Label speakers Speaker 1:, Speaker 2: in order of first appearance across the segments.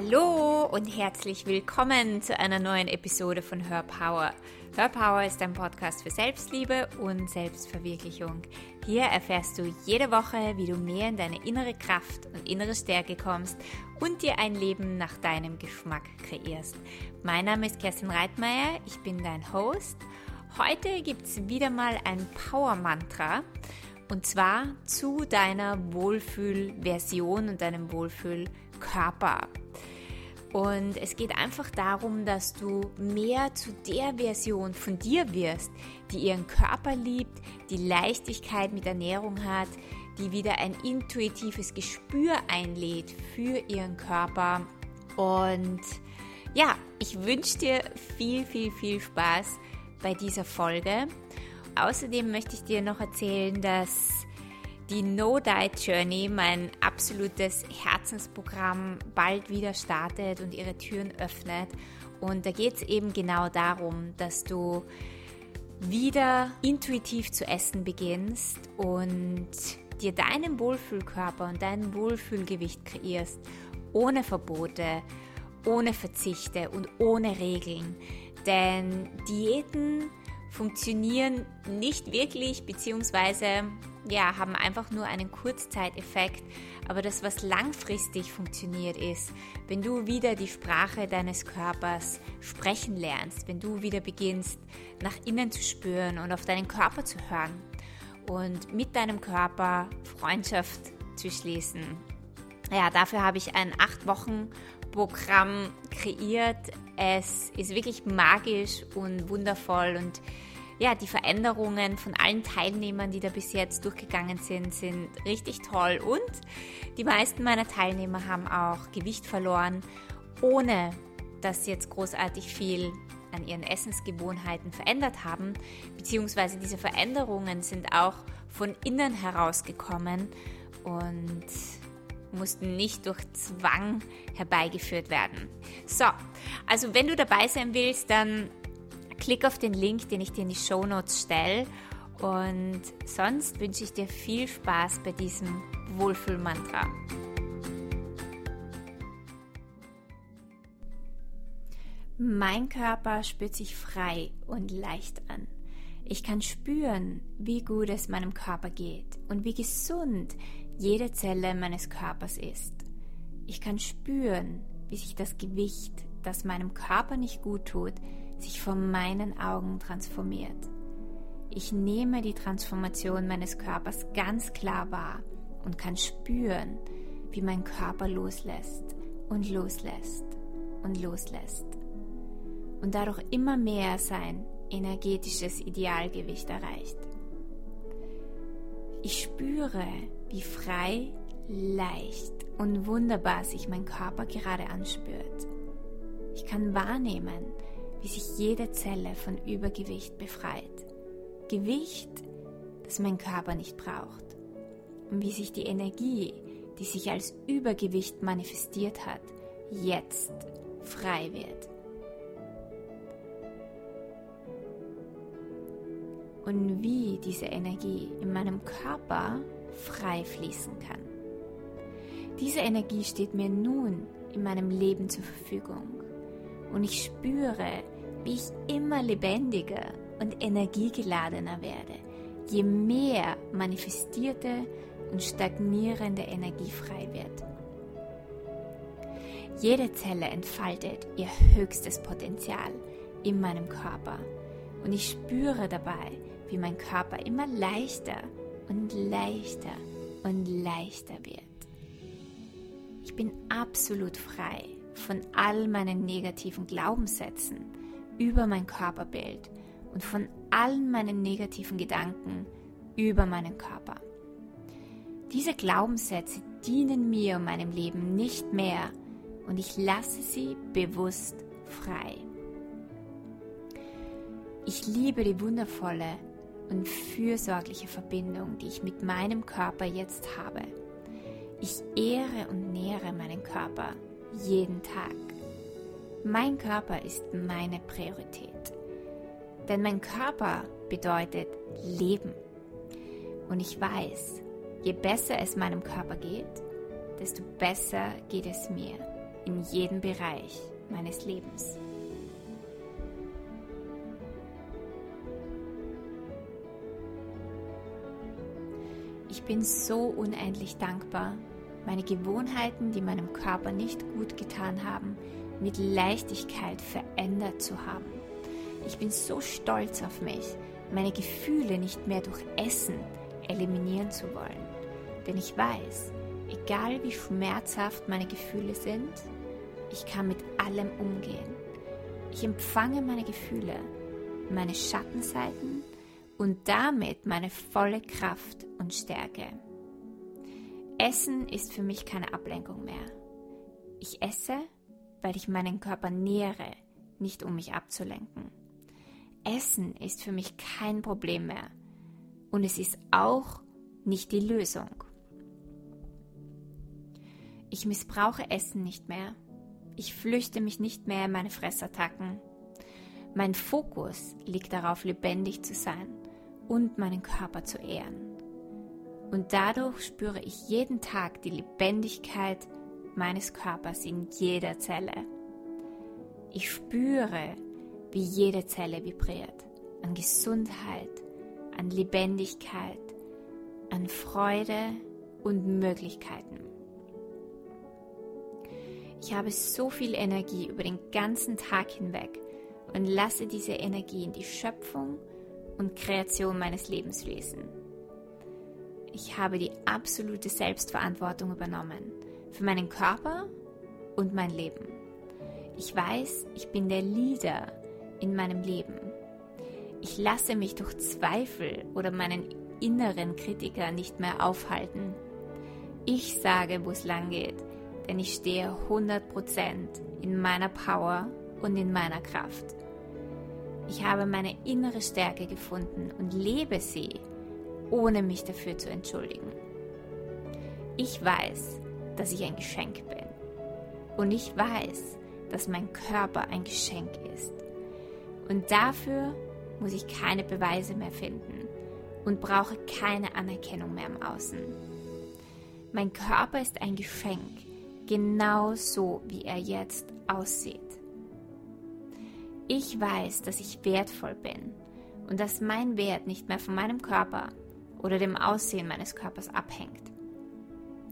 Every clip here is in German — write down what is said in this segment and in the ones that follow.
Speaker 1: Hallo und herzlich willkommen zu einer neuen Episode von Her Power. Her Power ist ein Podcast für Selbstliebe und Selbstverwirklichung. Hier erfährst du jede Woche, wie du mehr in deine innere Kraft und innere Stärke kommst und dir ein Leben nach deinem Geschmack kreierst. Mein Name ist Kerstin Reitmeier, ich bin dein Host. Heute gibt es wieder mal ein Power-Mantra und zwar zu deiner Wohlfühlversion und deinem Wohlfühlkörper. Und es geht einfach darum, dass du mehr zu der Version von dir wirst, die ihren Körper liebt, die Leichtigkeit mit Ernährung hat, die wieder ein intuitives Gespür einlädt für ihren Körper. Und ja, ich wünsche dir viel, viel, viel Spaß bei dieser Folge. Außerdem möchte ich dir noch erzählen, dass die No Diet Journey, mein absolutes Herzensprogramm, bald wieder startet und ihre Türen öffnet. Und da geht es eben genau darum, dass du wieder intuitiv zu essen beginnst und dir deinen Wohlfühlkörper und dein Wohlfühlgewicht kreierst, ohne Verbote, ohne Verzichte und ohne Regeln. Denn Diäten funktionieren nicht wirklich, beziehungsweise ja, haben einfach nur einen Kurzzeiteffekt. Aber das, was langfristig funktioniert, ist, wenn du wieder die Sprache deines Körpers sprechen lernst, wenn du wieder beginnst, nach innen zu spüren und auf deinen Körper zu hören und mit deinem Körper Freundschaft zu schließen. Ja, dafür habe ich ein acht Wochen Programm kreiert. Es ist wirklich magisch und wundervoll und ja, die Veränderungen von allen Teilnehmern, die da bis jetzt durchgegangen sind, sind richtig toll. Und die meisten meiner Teilnehmer haben auch Gewicht verloren, ohne dass sie jetzt großartig viel an ihren Essensgewohnheiten verändert haben, beziehungsweise diese Veränderungen sind auch von innen herausgekommen und mussten nicht durch Zwang herbeigeführt werden. So, also wenn du dabei sein willst, dann klick auf den Link, den ich dir in die Show Notes stelle. Und sonst wünsche ich dir viel Spaß bei diesem Wohlfühlmantra. Mein Körper spürt sich frei und leicht an. Ich kann spüren, wie gut es meinem Körper geht und wie gesund jede Zelle meines Körpers ist. Ich kann spüren, wie sich das Gewicht, das meinem Körper nicht gut tut, sich vor meinen Augen transformiert. Ich nehme die Transformation meines Körpers ganz klar wahr und kann spüren, wie mein Körper loslässt und loslässt und loslässt und dadurch immer mehr sein energetisches Idealgewicht erreicht. Ich spüre, wie frei, leicht und wunderbar sich mein Körper gerade anspürt. Ich kann wahrnehmen, wie sich jede Zelle von Übergewicht befreit. Gewicht, das mein Körper nicht braucht. Und wie sich die Energie, die sich als Übergewicht manifestiert hat, jetzt frei wird. Und wie diese Energie in meinem Körper frei fließen kann. Diese Energie steht mir nun in meinem Leben zur Verfügung und ich spüre, wie ich immer lebendiger und energiegeladener werde, je mehr manifestierte und stagnierende Energie frei wird. Jede Zelle entfaltet ihr höchstes Potenzial in meinem Körper und ich spüre dabei, wie mein Körper immer leichter und leichter und leichter wird. Ich bin absolut frei von all meinen negativen Glaubenssätzen über mein Körperbild und von allen meinen negativen Gedanken über meinen Körper. Diese Glaubenssätze dienen mir und meinem Leben nicht mehr und ich lasse sie bewusst frei. Ich liebe die wundervolle und fürsorgliche Verbindung, die ich mit meinem Körper jetzt habe. Ich ehre und nähere meinen Körper jeden Tag. Mein Körper ist meine Priorität. Denn mein Körper bedeutet Leben. Und ich weiß, je besser es meinem Körper geht, desto besser geht es mir in jedem Bereich meines Lebens. Ich bin so unendlich dankbar, meine Gewohnheiten, die meinem Körper nicht gut getan haben, mit Leichtigkeit verändert zu haben. Ich bin so stolz auf mich, meine Gefühle nicht mehr durch Essen eliminieren zu wollen. Denn ich weiß, egal wie schmerzhaft meine Gefühle sind, ich kann mit allem umgehen. Ich empfange meine Gefühle, meine Schattenseiten und damit meine volle Kraft und Stärke. Essen ist für mich keine Ablenkung mehr. Ich esse, weil ich meinen Körper nähere, nicht um mich abzulenken. Essen ist für mich kein Problem mehr und es ist auch nicht die Lösung. Ich missbrauche Essen nicht mehr. Ich flüchte mich nicht mehr in meine Fressattacken. Mein Fokus liegt darauf, lebendig zu sein und meinen Körper zu ehren. Und dadurch spüre ich jeden Tag die Lebendigkeit meines Körpers in jeder Zelle. Ich spüre, wie jede Zelle vibriert, an Gesundheit, an Lebendigkeit, an Freude und Möglichkeiten. Ich habe so viel Energie über den ganzen Tag hinweg und lasse diese Energie in die Schöpfung und Kreation meines Lebens fließen. Ich habe die absolute Selbstverantwortung übernommen für meinen Körper und mein Leben. Ich weiß, ich bin der Leader in meinem Leben. Ich lasse mich durch Zweifel oder meinen inneren Kritiker nicht mehr aufhalten. Ich sage, wo es lang geht, denn ich stehe 100% in meiner Power und in meiner Kraft. Ich habe meine innere Stärke gefunden und lebe sie, ohne mich dafür zu entschuldigen. Ich weiß, dass ich ein Geschenk bin. Und ich weiß, dass mein Körper ein Geschenk ist. Und dafür muss ich keine Beweise mehr finden und brauche keine Anerkennung mehr im Außen. Mein Körper ist ein Geschenk, genau so wie er jetzt aussieht. Ich weiß, dass ich wertvoll bin und dass mein Wert nicht mehr von meinem Körper oder dem Aussehen meines Körpers abhängt.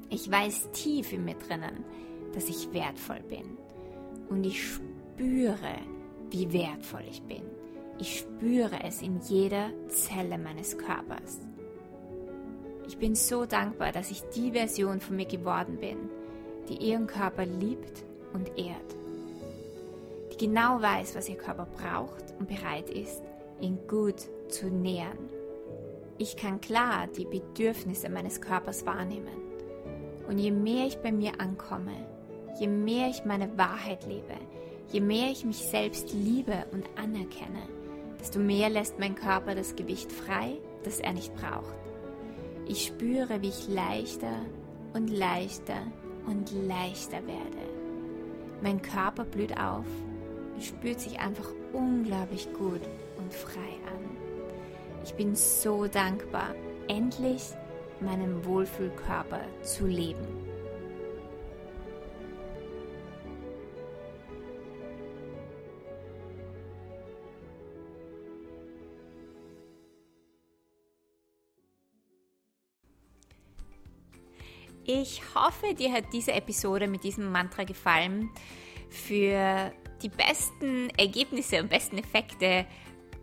Speaker 1: Ich weiß tief in mir drinnen, dass ich wertvoll bin. Und ich spüre, wie wertvoll ich bin. Ich spüre es in jeder Zelle meines Körpers. Ich bin so dankbar, dass ich die Version von mir geworden bin, die ihren Körper liebt und ehrt. Die genau weiß, was ihr Körper braucht und bereit ist, ihn gut zu nähern. Ich kann klar die Bedürfnisse meines Körpers wahrnehmen und je mehr ich bei mir ankomme, je mehr ich meine Wahrheit lebe, je mehr ich mich selbst liebe und anerkenne, desto mehr lässt mein Körper das Gewicht frei, das er nicht braucht. Ich spüre, wie ich leichter und leichter und leichter werde. Mein Körper blüht auf und spürt sich einfach unglaublich gut und frei an. Ich bin so dankbar, endlich meinem Wohlfühlkörper zu leben. Ich hoffe, dir hat diese Episode mit diesem Mantra gefallen. Für die besten Ergebnisse und besten Effekte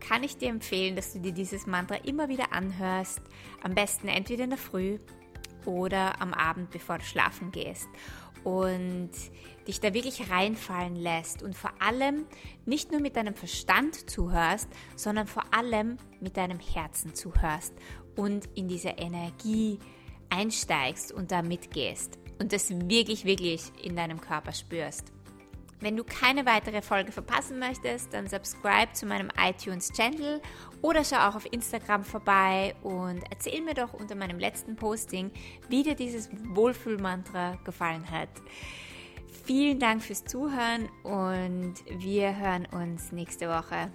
Speaker 1: kann ich dir empfehlen, dass du dir dieses Mantra immer wieder anhörst. Am besten entweder in der Früh oder am Abend, bevor du schlafen gehst. Und dich da wirklich reinfallen lässt und vor allem nicht nur mit deinem Verstand zuhörst, sondern vor allem mit deinem Herzen zuhörst und in diese Energie einsteigst und da mitgehst und das wirklich, wirklich in deinem Körper spürst. Wenn du keine weitere Folge verpassen möchtest, dann subscribe zu meinem iTunes-Channel oder schau auch auf Instagram vorbei und erzähl mir doch unter meinem letzten Posting, wie dir dieses Wohlfühlmantra gefallen hat. Vielen Dank fürs Zuhören und wir hören uns nächste Woche.